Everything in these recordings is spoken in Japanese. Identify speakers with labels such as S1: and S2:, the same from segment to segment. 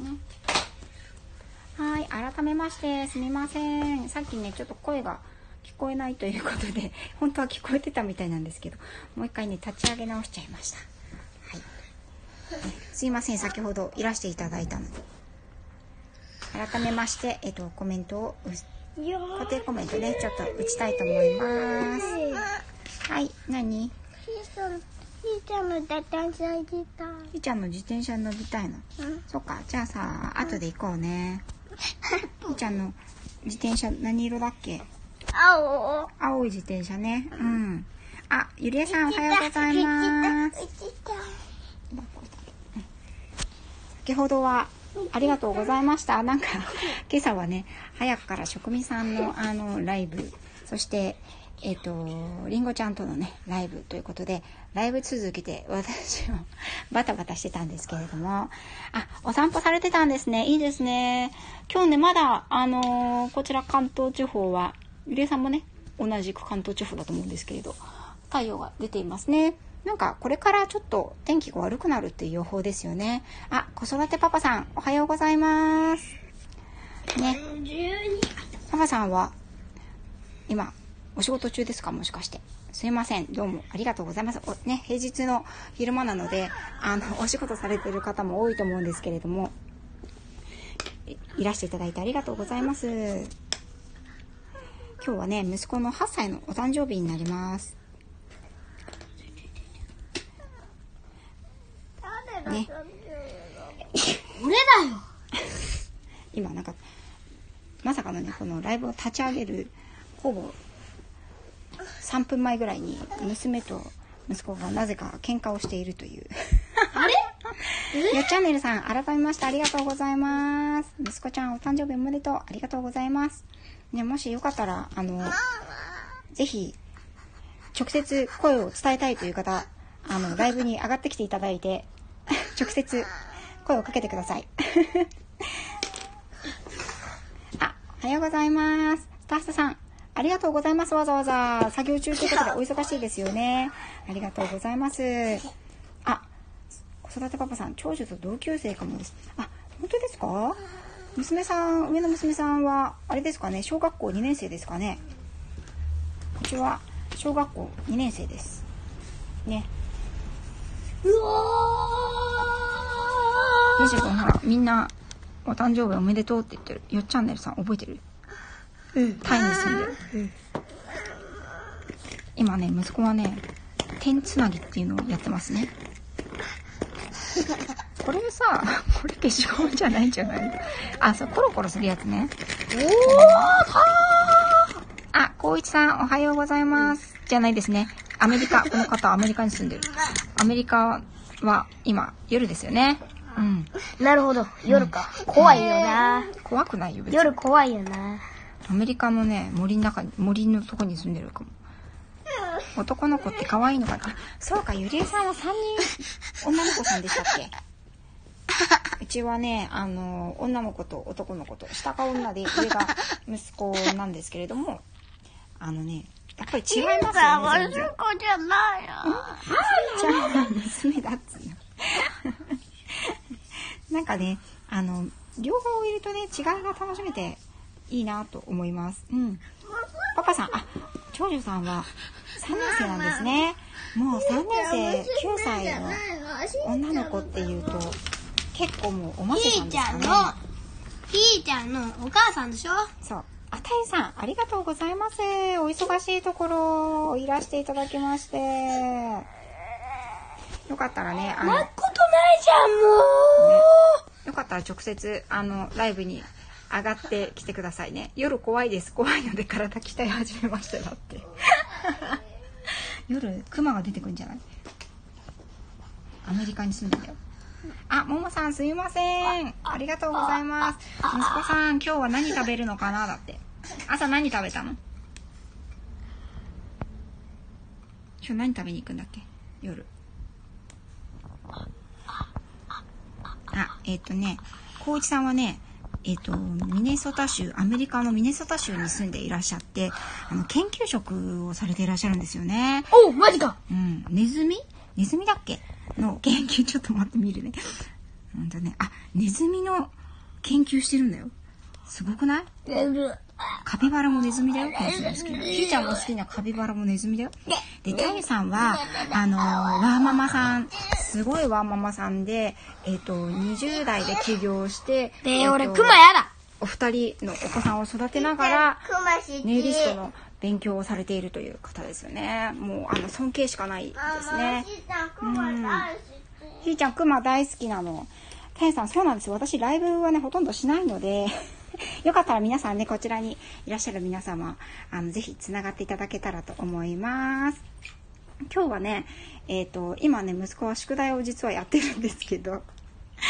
S1: ね。はい、改めまして、すみません。さっきね、ちょっと声が聞こえないということで、本当は聞こえてたみたいなんですけど、もう一回ね、立ち上げ直しちゃいました。はい。ねすいません、先ほどいらしていただいたので。改めまして、えっと、コメントをう、固定コメントね、ちょっと打ちたいと思います。はい、何？
S2: ひーちゃん、の自転車行きたい。
S1: ひーちゃんの自転車に乗りたいの？
S2: うん。
S1: そっか、じゃあさ、後で行こうね。ひーちゃんの自転車何色だっけ？
S2: 青。
S1: 青い自転車ね。うん。あ、ゆりえさんおはようございます。先ほどはありがとうございました。なんか、今朝はね、早くから職味さんのあの、ライブ、そして、えっ、と、りんごちゃんとのね、ライブということで、ライブ続きで私も バタバタしてたんですけれども、あ、お散歩されてたんですね。いいですね。今日ね、まだ、あのーこちら関東地方は、ゆりえさんもね、同じく関東地方だと思うんですけれど、太陽が出ていますね。なんかこれからちょっと天気が悪くなるっていう予報ですよね。あ、子育てパパさん、おはようございます。ね、パパさんは今お仕事中ですか？もしかして。すいません。どうもありがとうございます。おね、平日の昼間なので、あの、お仕事されてる方も多いと思うんですけれども、いいらしていただいてありがとうございます。今日はね、息子の8歳のお誕生日になります。ね
S2: 俺だよ。
S1: 今なんかまさかのねこのライブを立ち上げるほぼ3分前ぐらいに娘と息子がなぜか喧嘩をしているという。
S2: あれ？
S1: よっチャンネルさん改めましてありがとうございます。息子ちゃんお誕生日おめでとうありがとうございます。ねもしよかったらあのぜひ直接声を伝えたいという方あのライブに上がってきていただいて直接声をかけてください。あ、おはようございます。スタッフさん、ありがとうございます。わざわざ作業中ということでお忙しいですよね。ありがとうございます。あ、子育てパパさん、長女と同級生かもです。あ、本当ですか？娘さん、上の娘さんは、あれですかね、小学校2年生ですかね？うちは小学校2年生です。ね。
S2: うわ
S1: よし君ほら、みんな、お誕生日おめでとうって言ってる。よっチャンネルさん覚えてる？
S2: うん。
S1: タイに住んでる。今ね、息子はね、点つなぎっていうのをやってますね。これさ、これ消しゴムじゃないんじゃない？あ、そう、コロコロするやつね。あ、こういちさん、おはようございます。じゃないですね。アメリカ、この方はアメリカに住んでる。アメリカは今、夜ですよね。うん。
S2: なるほど。夜か。怖いよな。
S1: 怖くないよ、別に。
S2: 夜怖いよな。
S1: アメリカのね、森の中に、森のとこに住んでるかも。男の子って可愛いのかな？あ、そうか、ゆりえさんは3人、女の子さんでしたっけ？うちはね、あの、女の子と男の子と、下が女で上が息子なんですけれども、あのね、やっぱり違いますよね、全然。
S2: 子じゃないよ。
S1: じゃあ、娘だっつうの。なんかね、あの、両方いるとね、違いが楽しめていいなと思います。うん。パパさん、あ、長女さんは3年生なんですね。もう3年生、9歳の女の子っていうと、結構もうおませ
S2: ひ
S1: さんですかね。
S2: ーちゃんの、ひーちゃんのお母さんでしょ？
S1: そう。あたいさん、ありがとうございます。お忙しいところ、いらしていただきまして。よかったらね、あの、
S2: なことないじゃん、も
S1: よかったら直接、あの、ライブに上がってきてくださいね。夜怖いです。怖いので体鍛え始めましたよって。夜、クマが出てくるんじゃない？アメリカに住んでんだよ。あ、ももさんすいません。ありがとうございます。息子さん、今日は何食べるのかな？だって。朝何食べたの？今日何食べに行くんだっけ？夜。あ、えっ、とね、光一さんはね、えっ、と、ミネソタ州、アメリカのミネソタ州に住んでいらっしゃって、あの、研究職をされていらっしゃるんですよね。
S2: う。おう、マジか。
S1: うん。ネズミ？ネズミだっけ？の研究、ちょっと待ってみるね。ほんとね。あ、ネズミの研究してるんだよ。すごくない？カピバラもネズミだよ。ケンシが好きな。ひーちゃんも好きなカピバラもネズミだよ。で、タイさんは、あのーワーママさん、すごいワーママさんで、えっ、と、20代で起業して、え
S3: で、
S1: ーと
S3: 俺、クマやだ。
S1: お二人のお子さんを育てながら、ネイリストの勉強をされているという方ですよね。もう、あの、尊敬しかないですね。ひーちゃん、クマ大好きなの。タイさん、そうなんです。私、ライブはね、ほとんどしないので、よかったら皆さんね、こちらにいらっしゃる皆様、あの、ぜひ繋がっていただけたらと思います。今日はね、えっ、と、今ね、息子は宿題を実はやってるんですけど、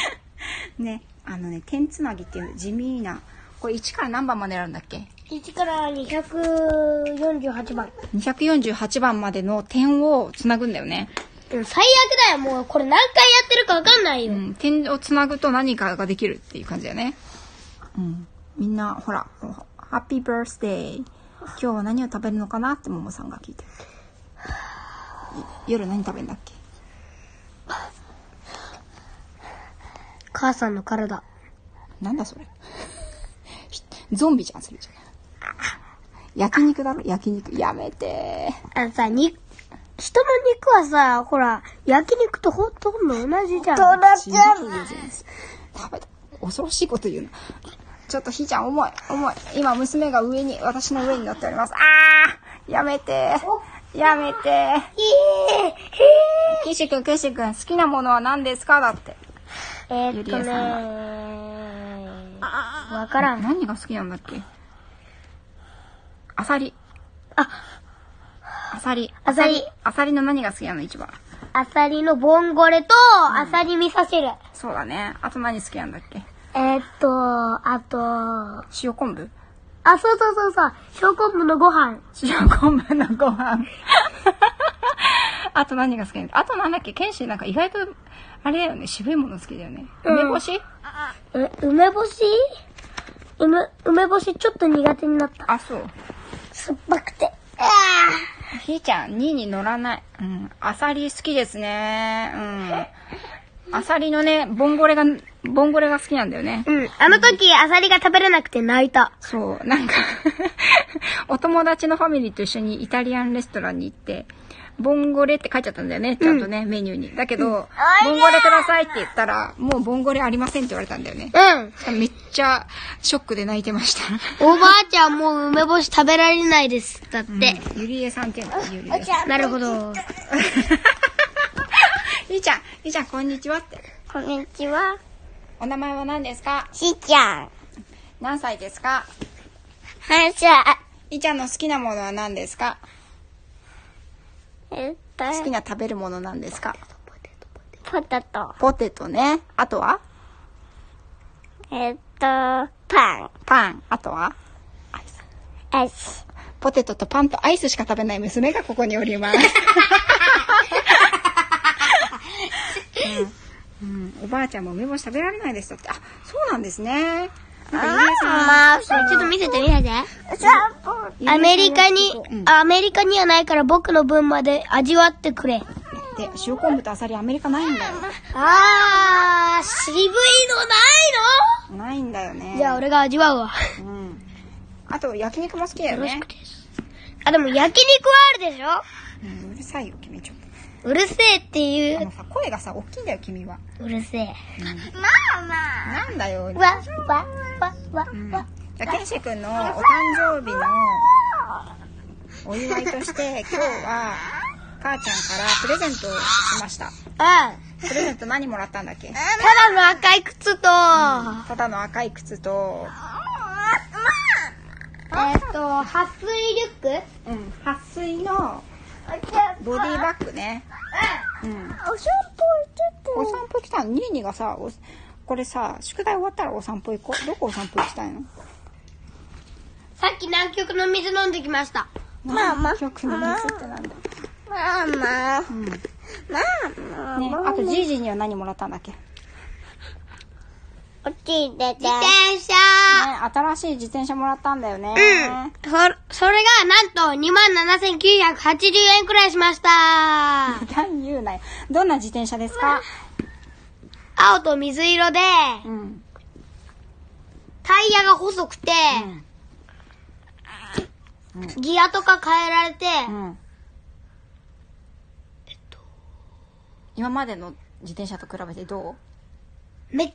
S1: ね、あのね、点つなぎっていう地味な、これ1から何番まであるんだっけ
S3: ？1から248番。
S1: 248番までの点をつなぐんだよね。
S3: うん、最悪だよ、もう。これ何回やってるかわかんないよ。
S1: うん、点をつなぐと何かができるっていう感じだよね。うん。みんな、ほら、ハッピーバースデー。今日は何を食べるのかなってももさんが聞いてる。い夜何食べるんだっけ？
S3: 母さんの体。
S1: なんだそれ。ひゾンビじゃん、それじゃ。焼肉だろ？焼肉。やめて
S3: あのさ、に、人の肉はさ、ほら、焼肉とほとんど同じじゃん。
S2: トラちゃん
S1: 違う食べた。恐ろしいこと言うな。ちょっとひーちゃん重い、重い。今娘が上に、私の上に乗っております。あーやめてやめてキシ君、キシ君、好きなものは何ですか？だって。ゆりえ
S3: えーっとね
S1: さん
S3: わからん。
S1: 何が好きなんだっけ？アサリ。
S3: あ、
S1: アサリ。
S3: アサリ。
S1: アサリの何が好きなの？一番。
S3: アサリのボンゴレと、アサリ味噌汁。
S1: そうだね。あと何好きなんだっけ？
S3: えーっと、あと、あ、
S1: 塩昆布？
S3: そうそうそうそう、小昆布のご飯。
S1: 塩昆布のご飯。あと何が好きあとなんだっけ？ケンシーなんか意外と、あれだよね、渋いもの好きだよね。
S3: うん
S1: 梅干し、
S3: え、梅干し？梅、梅干しちょっと苦手になった。
S1: あ、そう。
S3: 酸っぱくて。
S1: ひーちゃん、2に乗らない。うん。アサリ好きですね。うん。アサリのね、ボンゴレが、ボンゴレが好きなんだよね。
S3: うん。あの時、アサリが食べれなくて泣いた。
S1: そう、なんか お友達のファミリーと一緒にイタリアンレストランに行って、ボンゴレって書いちゃったんだよね、ちゃんとね、メニューに。だけど、ボンゴレくださいって言ったら、もうボンゴレありませんって言われたんだよね。
S3: うん。
S1: めっちゃショックで泣いてました。
S3: おばあちゃんもう梅干し食べられないです。だって。
S1: ゆりえさんっていうのゆりえさん。
S3: なるほど。
S1: ひーちゃん、ひーちゃん、こんにちはって。
S2: こんにちは。
S1: お名前は何ですか？
S2: しーちゃん。
S1: 何歳ですか？
S2: はしゃ。
S1: ひーちゃんの好きなものは何ですか？
S2: えっと。
S1: 好きな食べるものなんですか？
S2: ポテト。
S1: ポテトね。あとは？
S2: えっと。パン。
S1: パン。あとは？
S2: アイス。
S1: ポテトとパンとアイスしか食べない娘がここにおります。うんうん、おばあちゃんも梅干し食べられないですだって。あ、そうなんですね。なんかゆりえさん
S2: まあ
S3: ちょっと見せて見せて。アメリカに
S1: うん、
S3: アメリカにはないから僕の分まで味わってくれ。
S1: で、塩昆布とアサリアメリカないんだよ。
S3: あー、渋いのない
S1: ないんだよね。
S3: のじゃあ俺が味わうわ。
S1: うん。あと、焼肉も好きだよね。
S3: あ、でも焼肉はあるでしょ？
S1: うん、うるさいよ、君ちょっ
S3: うるせえってい
S1: と。あの
S3: う。
S1: さ、声がさ、大きいんだよ、君は。
S3: うるせえ。
S2: ママ
S1: なんだよ。
S3: わ、わ、わ、わ、
S1: うん
S3: わ。
S1: じゃあ、ケンシ君のお誕生日のお祝いとして、今日は、母ちゃんからプレゼントをしました。
S3: うん。
S1: プレゼント何もらったんだっけ？
S3: ただの赤い靴と、
S1: ただの赤い靴と、
S3: えっと、撥水リュック？
S1: うん、撥水のボディバッグね。うん。
S2: お散歩行って
S1: お散歩行きたいのニーニーがさ、おこれさ、宿題終わったらお散歩行こう。どこお散歩行きたいの？
S3: さっき南極の水飲んできました。
S2: ママ
S1: 曲の水ってなんだ？
S2: ママ
S1: うん。ね、
S2: ママ
S1: あとジージーには何もらったんだっけ？ね、
S2: 落ちてて
S3: 自転車
S1: 新しい自転車もらったんだよね。
S3: うん。そ、それがなんと27,980円くらいしました。
S1: 何言うなよ。どんな自転車ですか？
S3: 青と水色で、
S1: うん。
S3: タイヤが細くて、ギアとか変えられて、
S1: うん。今までの自転車と比べてど
S3: めっ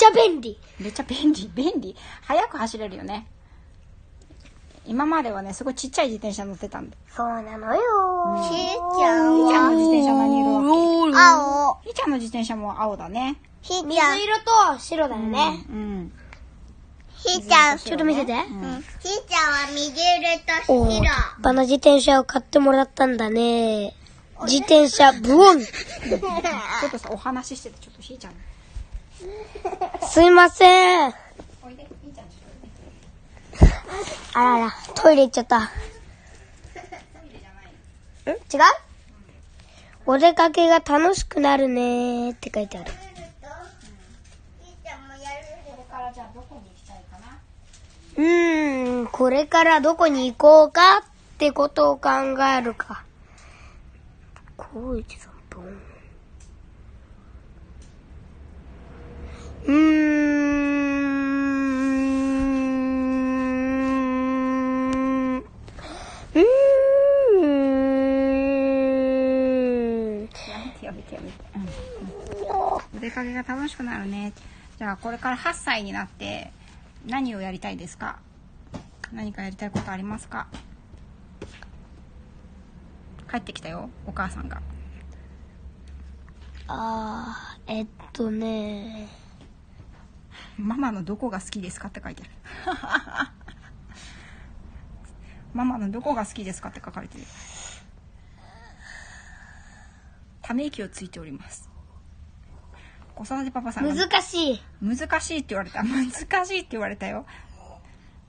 S3: ちゃ便利。
S1: うめっちゃ便利、便利。速く走れるよね。今まではね、すごいちっちゃい自転車乗ってたんで。
S3: そうなのよ
S2: ひーちゃん
S1: ひーちゃんの
S2: は
S1: 自転車何色だっ
S2: 青。
S1: けひーちゃんの自転車も青だね。
S2: ひーちゃん。
S3: 水色と白だよね。
S1: うん。
S2: ひーちゃん。
S3: ちょっと見せて。
S1: うん
S2: ひーちゃんは右色
S3: おー、
S2: と白
S3: 立。派な自転車を買ってもらったんだね。自転車、ブオン
S1: ちょっとさ、お話ししてて、ちょっとひーちゃん。
S3: すいません。あらら、トイレ行っちゃった。ん違う？お出かけが楽しくなるねーって書いてある。うーん、これからどこに行こうかってことを考えるか。高一さん、ボン。うーん。うーん。
S1: やめてやめてやめて。うん。お出かけが楽しくなるね。じゃあ、これから8歳になって、何をやりたいですか？何かやりたいことありますか？帰ってきたよ、お母さんが。
S3: あー、えっとね。
S1: ママのどこが好きですかって書いてある。ママのどこが好きですかって書かれてる。ため息をついております。子育てパパさんが
S3: 難しい。
S1: 難しいって言われた。難しいって言われたよ。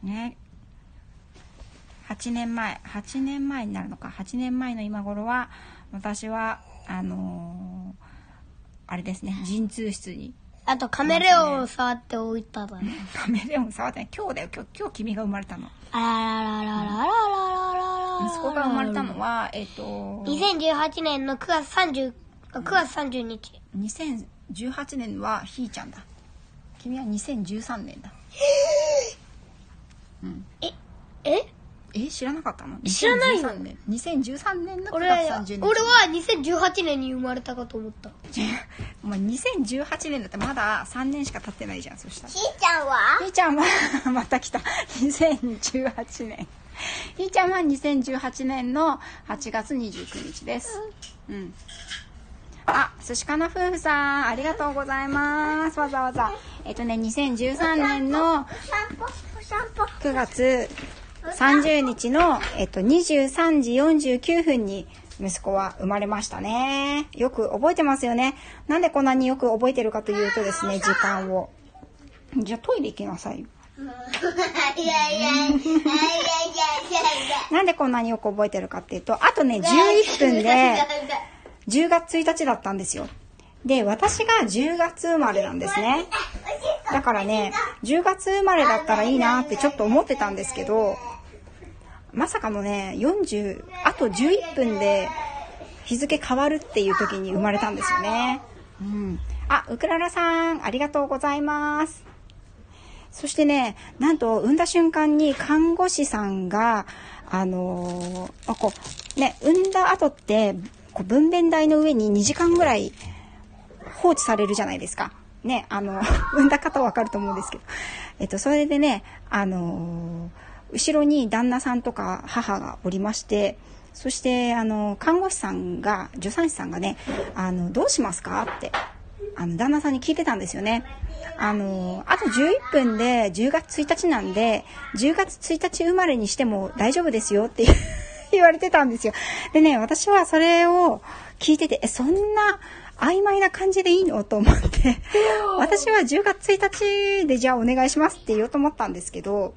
S1: ね。8年前、8年前になるのか。8年前の今頃は、私は、あのーあれですね、陣痛室に
S3: あとカメレオンを触っておいただね。
S1: カメレオン触ってない今日だよ今日今日君が生まれたの
S3: あらららららららららら
S1: 息子が生まれたのはえっ、と
S3: 2018年の9月30、9月30日。
S1: 2018年はひーちゃんだ。君は2013年だ。
S3: え
S1: え？知らなかったの？
S3: 知らないよ
S1: 2013年。2013年の9
S3: 俺は、
S1: 月30日。
S3: 俺は2018年に生まれたかと思った。
S1: お前2018年だってまだ3年しか経ってないじゃんそしたら。
S2: ひーちゃんは？
S1: ひーちゃんは また来た。2018年。ひーちゃんは2018年の8月29日です。うんあ、寿司かな夫婦さん、ありがとうございます。わざわざ。えっとね、2013年の9月30日の、えっと、23時49分に息子は生まれましたね。よく覚えてますよね。なんでこんなによく覚えてるかというとですね、時間を。じゃあトイレ行きなさい。なん。でこん。なによく覚えてるかっていうと、あとね、11分で、10月1日だったんですよ。で、私が10月生まれなんですね。だからね、10月生まれだったらいいなってちょっと思ってたんですけど、まさかのね、40、あと11分で日付変わるっていう時に生まれたんですよね。うん。あ、ウクララさん、ありがとうございます。そしてね、なんと、産んだ瞬間に看護師さんが、あのーあこう、ね、産んだ後って、こう分娩台の上に2時間ぐらい放置されるじゃないですか。ね、あの、産んだ方はわかると思うんですけど。えっと、それでね、あのー後ろに旦那さんとか母がおりまして、そして、あの、看護師さんが、助産師さんがね、あの、どうしますかって、あの、旦那さんに聞いてたんですよね。あの、あと11分で10月1日なんで、10月1日生まれにしても大丈夫ですよっていう言われてたんですよ。でね、私はそれを聞いてて、え、そんな曖昧な感じでいいの？と思って、私は10月1日でじゃあお願いしますって言おうと思ったんですけど、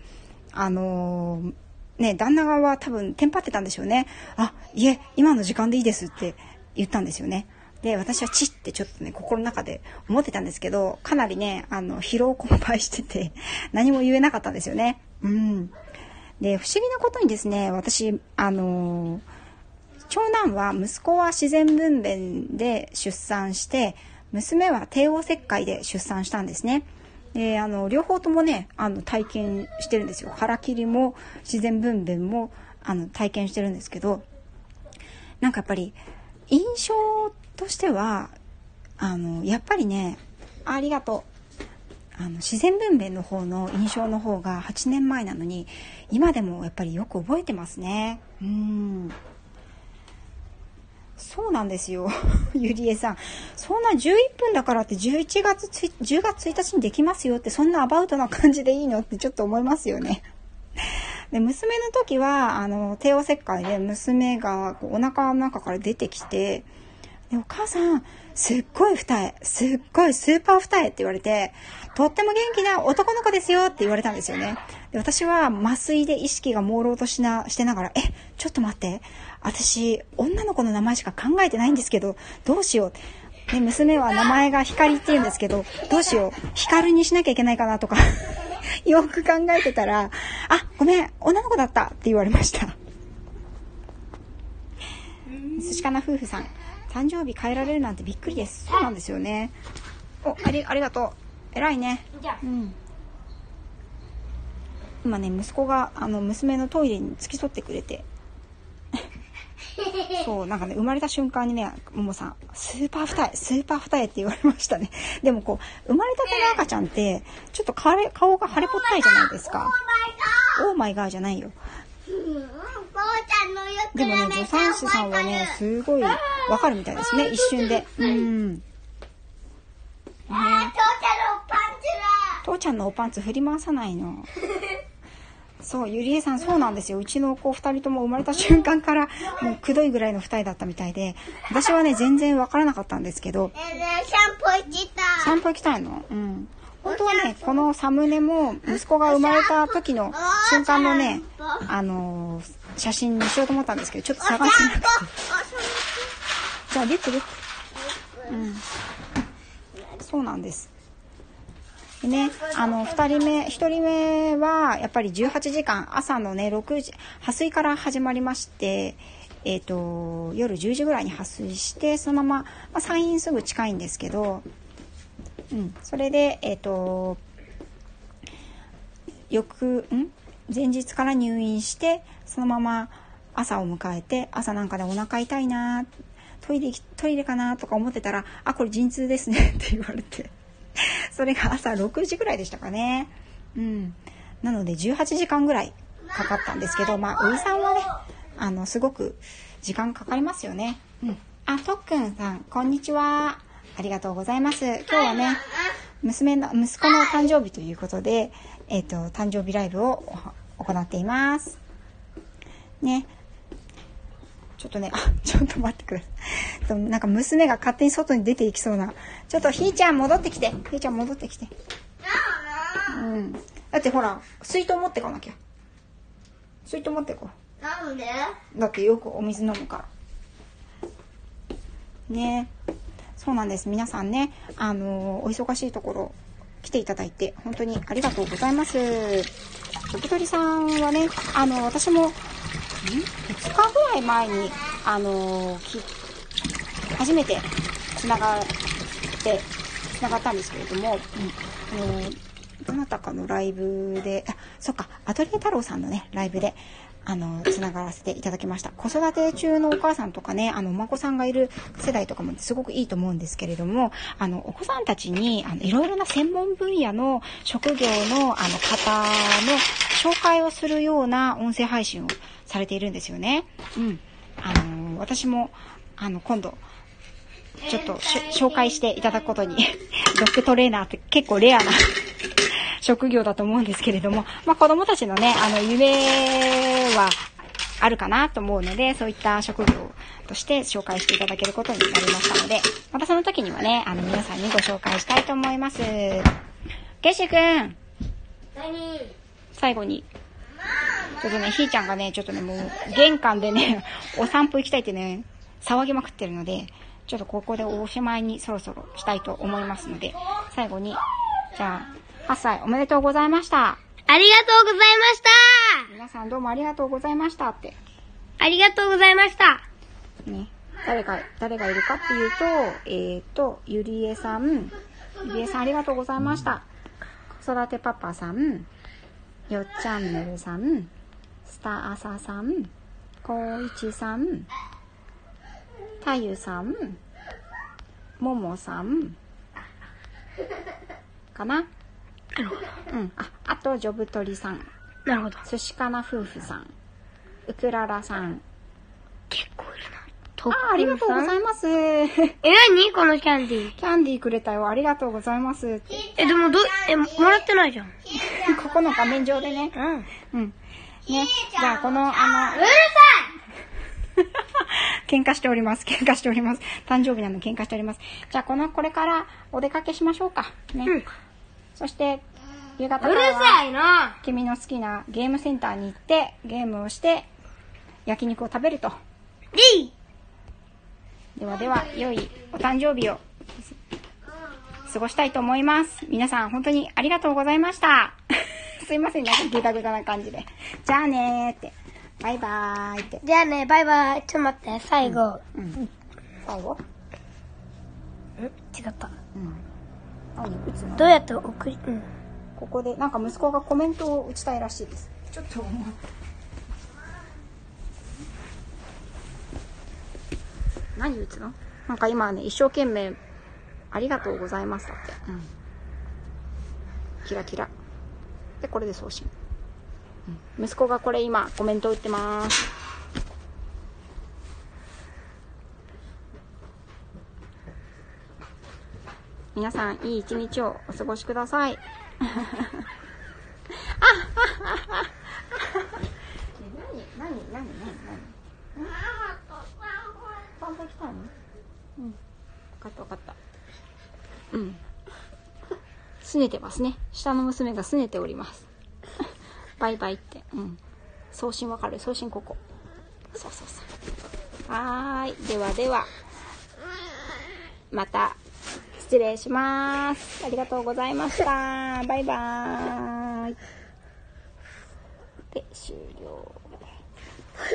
S1: あのーね、旦那側は多分テンパってたんでしょうね。あ、いえ、今の時間でいいですって言ったんですよね。で、私はチッってちょっとね、心の中で思ってたんですけど、かなりね、あの、疲労困憊してて、何も言えなかったんですよね。うん。で、不思議なことにですね、私、あのー長男は、息子は自然分娩で出産して、娘は帝王切開で出産したんですね。で、あの、両方ともね、あの、体験してるんですよ。腹切りも自然分娩も、あの、体験してるんですけど、なんかやっぱり、印象としては、あの、やっぱりね、ありがとう。あの、自然分娩の方の印象の方が8年前なのに、今でもやっぱりよく覚えてますね。うん。そうなんですよ。ゆりえさん。そんな11分だからって11月、10月1日にできますよって、そんなアバウトな感じでいいのってちょっと思いますよね。で、娘の時は、あの、帝王切開で娘がこうお腹の中から出てきて、で、お母さん、すっごい二重、すっごいスーパー二重って言われて、とっても元気な男の子ですよって言われたんですよね。で、私は麻酔で意識が朦朧としな、してながら、え、ちょっと待って、私、女の子の名前しか考えてないんですけど、どうしよう。で、娘は名前が光って言うんですけど、どうしよう。光にしなきゃいけないかなとか、よく考えてたら、あ、ごめん、女の子だったって言われました。寿司かな夫婦さん。誕生日変えられるなんてびっくりです。そうなんですよね。お、あり、ありがとう。偉いね。
S3: じゃあ
S1: うん。今ね、息子が、あの、娘のトイレに付き添ってくれて。そう、なんかね、生まれた瞬間にね、ももさん、スーパー二重、スーパー二重って言われましたね。でもこう、生まれたての赤ちゃんって、ちょっと顔顔が腫れぽったいじゃないですか。オーマイガーじゃないよ。でもね、助産師さんはね、すごいわかるみたいですね、一瞬で。うん。ね
S2: 父ちゃんのパンチ
S1: 父ちゃんのおパンツ振り回さないの。そう、ゆりえさんそうなんですよ。うちの子二人とも生まれた瞬間から、もうくどいぐらいの二重だったみたいで、私はね、全然わからなかったんですけど、
S2: えねえ、シャンプー行きたい。
S1: 散歩行きたいの？うん。本当はね、このサムネも、息子が生まれた時の瞬間のね、あのー写真にしようと思ったんですけど、ちょっと探せなくて。じゃあ、リュックリュック。うん。そうなんです。でね、あの、二人目、一人目は、やっぱり18時間、朝のね、6時、破水から始まりまして、えっ、と、夜10時ぐらいに破水して、そのまま、まあ、産院すぐ近いんですけど、うん、それで、えっ、と、翌、ん？前日から入院して、そのまま朝を迎えて、朝なんかでお腹痛いなトイレ、トイレかなとか思ってたら、あ、これ陣痛ですね って言われて。それが朝6時ぐらいでしたかね。うん。なので18時間ぐらいかかったんですけど、まあ、おじさんはね、あの、すごく時間かかりますよね。うん。あ、とっくんさん、こんにちは。ありがとうございます。今日はね、娘の、息子の誕生日ということで、えっ、と、誕生日ライブを行っています。ね。ちょっとね、あ、ちょっと待ってください。となんか娘が勝手に外に出ていきそうな。ちょっとひーちゃん戻ってきて。ひーちゃん戻ってきて。うん。だってほら、水筒持ってかなきゃ。水筒持ってこ
S2: なんで？
S1: う。だってよくお水飲むから。ねそうなんです。皆さんね、あのお忙しいところ来ていただいて、本当にありがとうございます。時鳥さんはね、あの、私も、ん ?2 日ぐらい前に、あの初めて繋がって、繋がったんですけれども、うん、あのどなたかのライブで、あ、そっか、アトリエ太郎さんのね、ライブで、あの、つながらせていただきました。子育て中のお母さんとかね、あの、お孫さんがいる世代とかもすごくいいと思うんですけれども、あの、お子さんたちに、あの、いろいろな専門分野の職業の、あの、方の紹介をするような音声配信をされているんですよね。うん。あの、私も、あの、今度、ちょっと紹介していただくことに、ドッグトレーナーって結構レアな職業だと思うんですけれども、まあ子供たちのね、あの夢はあるかなと思うので、そういった職業として紹介していただけることになりましたので、またその時にはね、あの皆さんにご紹介したいと思います。ゲッシュくん
S2: 何？
S1: 最後に。ちょっとね、ひーちゃんがね、ちょっとね、もう、玄関でね、お散歩行きたいってね、騒ぎまくってるので、ちょっとここでおしまいにそろそろしたいと思いますので、最後に、じゃあ、8歳おめでとうございました。
S3: ありがとうございました
S1: 皆さんどうもありがとうございましたって。
S3: ありがとうございました。
S1: ね。誰が、誰がいるかっていうと、えーと、ゆりえさん、ゆりえさんありがとうございました。子育てパパさん、よっチャンネルさん、スターアサさん、こういちさん、たゆさん、ももさん、かな？うん。あ、あと、ジョブ鳥さん、
S3: なるほど。
S1: 寿司かな夫婦さん、ウクララさん。
S3: 結構いるな。
S1: あ、ありがとうございます。
S3: え、何？このキャンディー。
S1: キャンディーくれたよ。ありがとうございます。
S3: え、でもど、え、もらってないじゃん。
S1: ここの画面上でね。
S3: うん。
S1: うん。ね。じゃあ、この、あの、
S3: る
S1: 喧嘩しております。喧嘩しております。誕生日なので喧嘩しております。じゃあ、この、これからお出かけしましょうか。ね。
S3: うん
S1: そして、夕方からは、
S3: るさいな。
S1: 君の好きなゲームセンターに行って、ゲームをして、焼肉を食べると。
S3: でい
S1: ではでは、良いお誕生日を過ごしたいと思います。皆さん本当にありがとうございました。すいません、なんかグダグダな感じで。じゃあねーって。バイバーイって。
S3: じゃあね、バイバイ。ちょっと待って、最後。
S1: うん。最後？
S3: ん違った。
S1: うん。
S3: どうやって送り、うん。
S1: ここで、なんか息子がコメントを打ちたいらしいです。ちょっともう。何打つの？なんか今ね、一生懸命、ありがとうございますだって。うん。キラキラ。で、これで送信。うん、息子がこれ今、コメント打ってます。皆さん、いい一日をお過ごしください。あ何何何何？何？散歩行きたのうん分かった分かったうん拗ねてますね下の娘が拗ねておりますバイバイってうん送信わかる送信ここそうそうそうはーいではではまた失礼します。ありがとうございました。バイバーイ。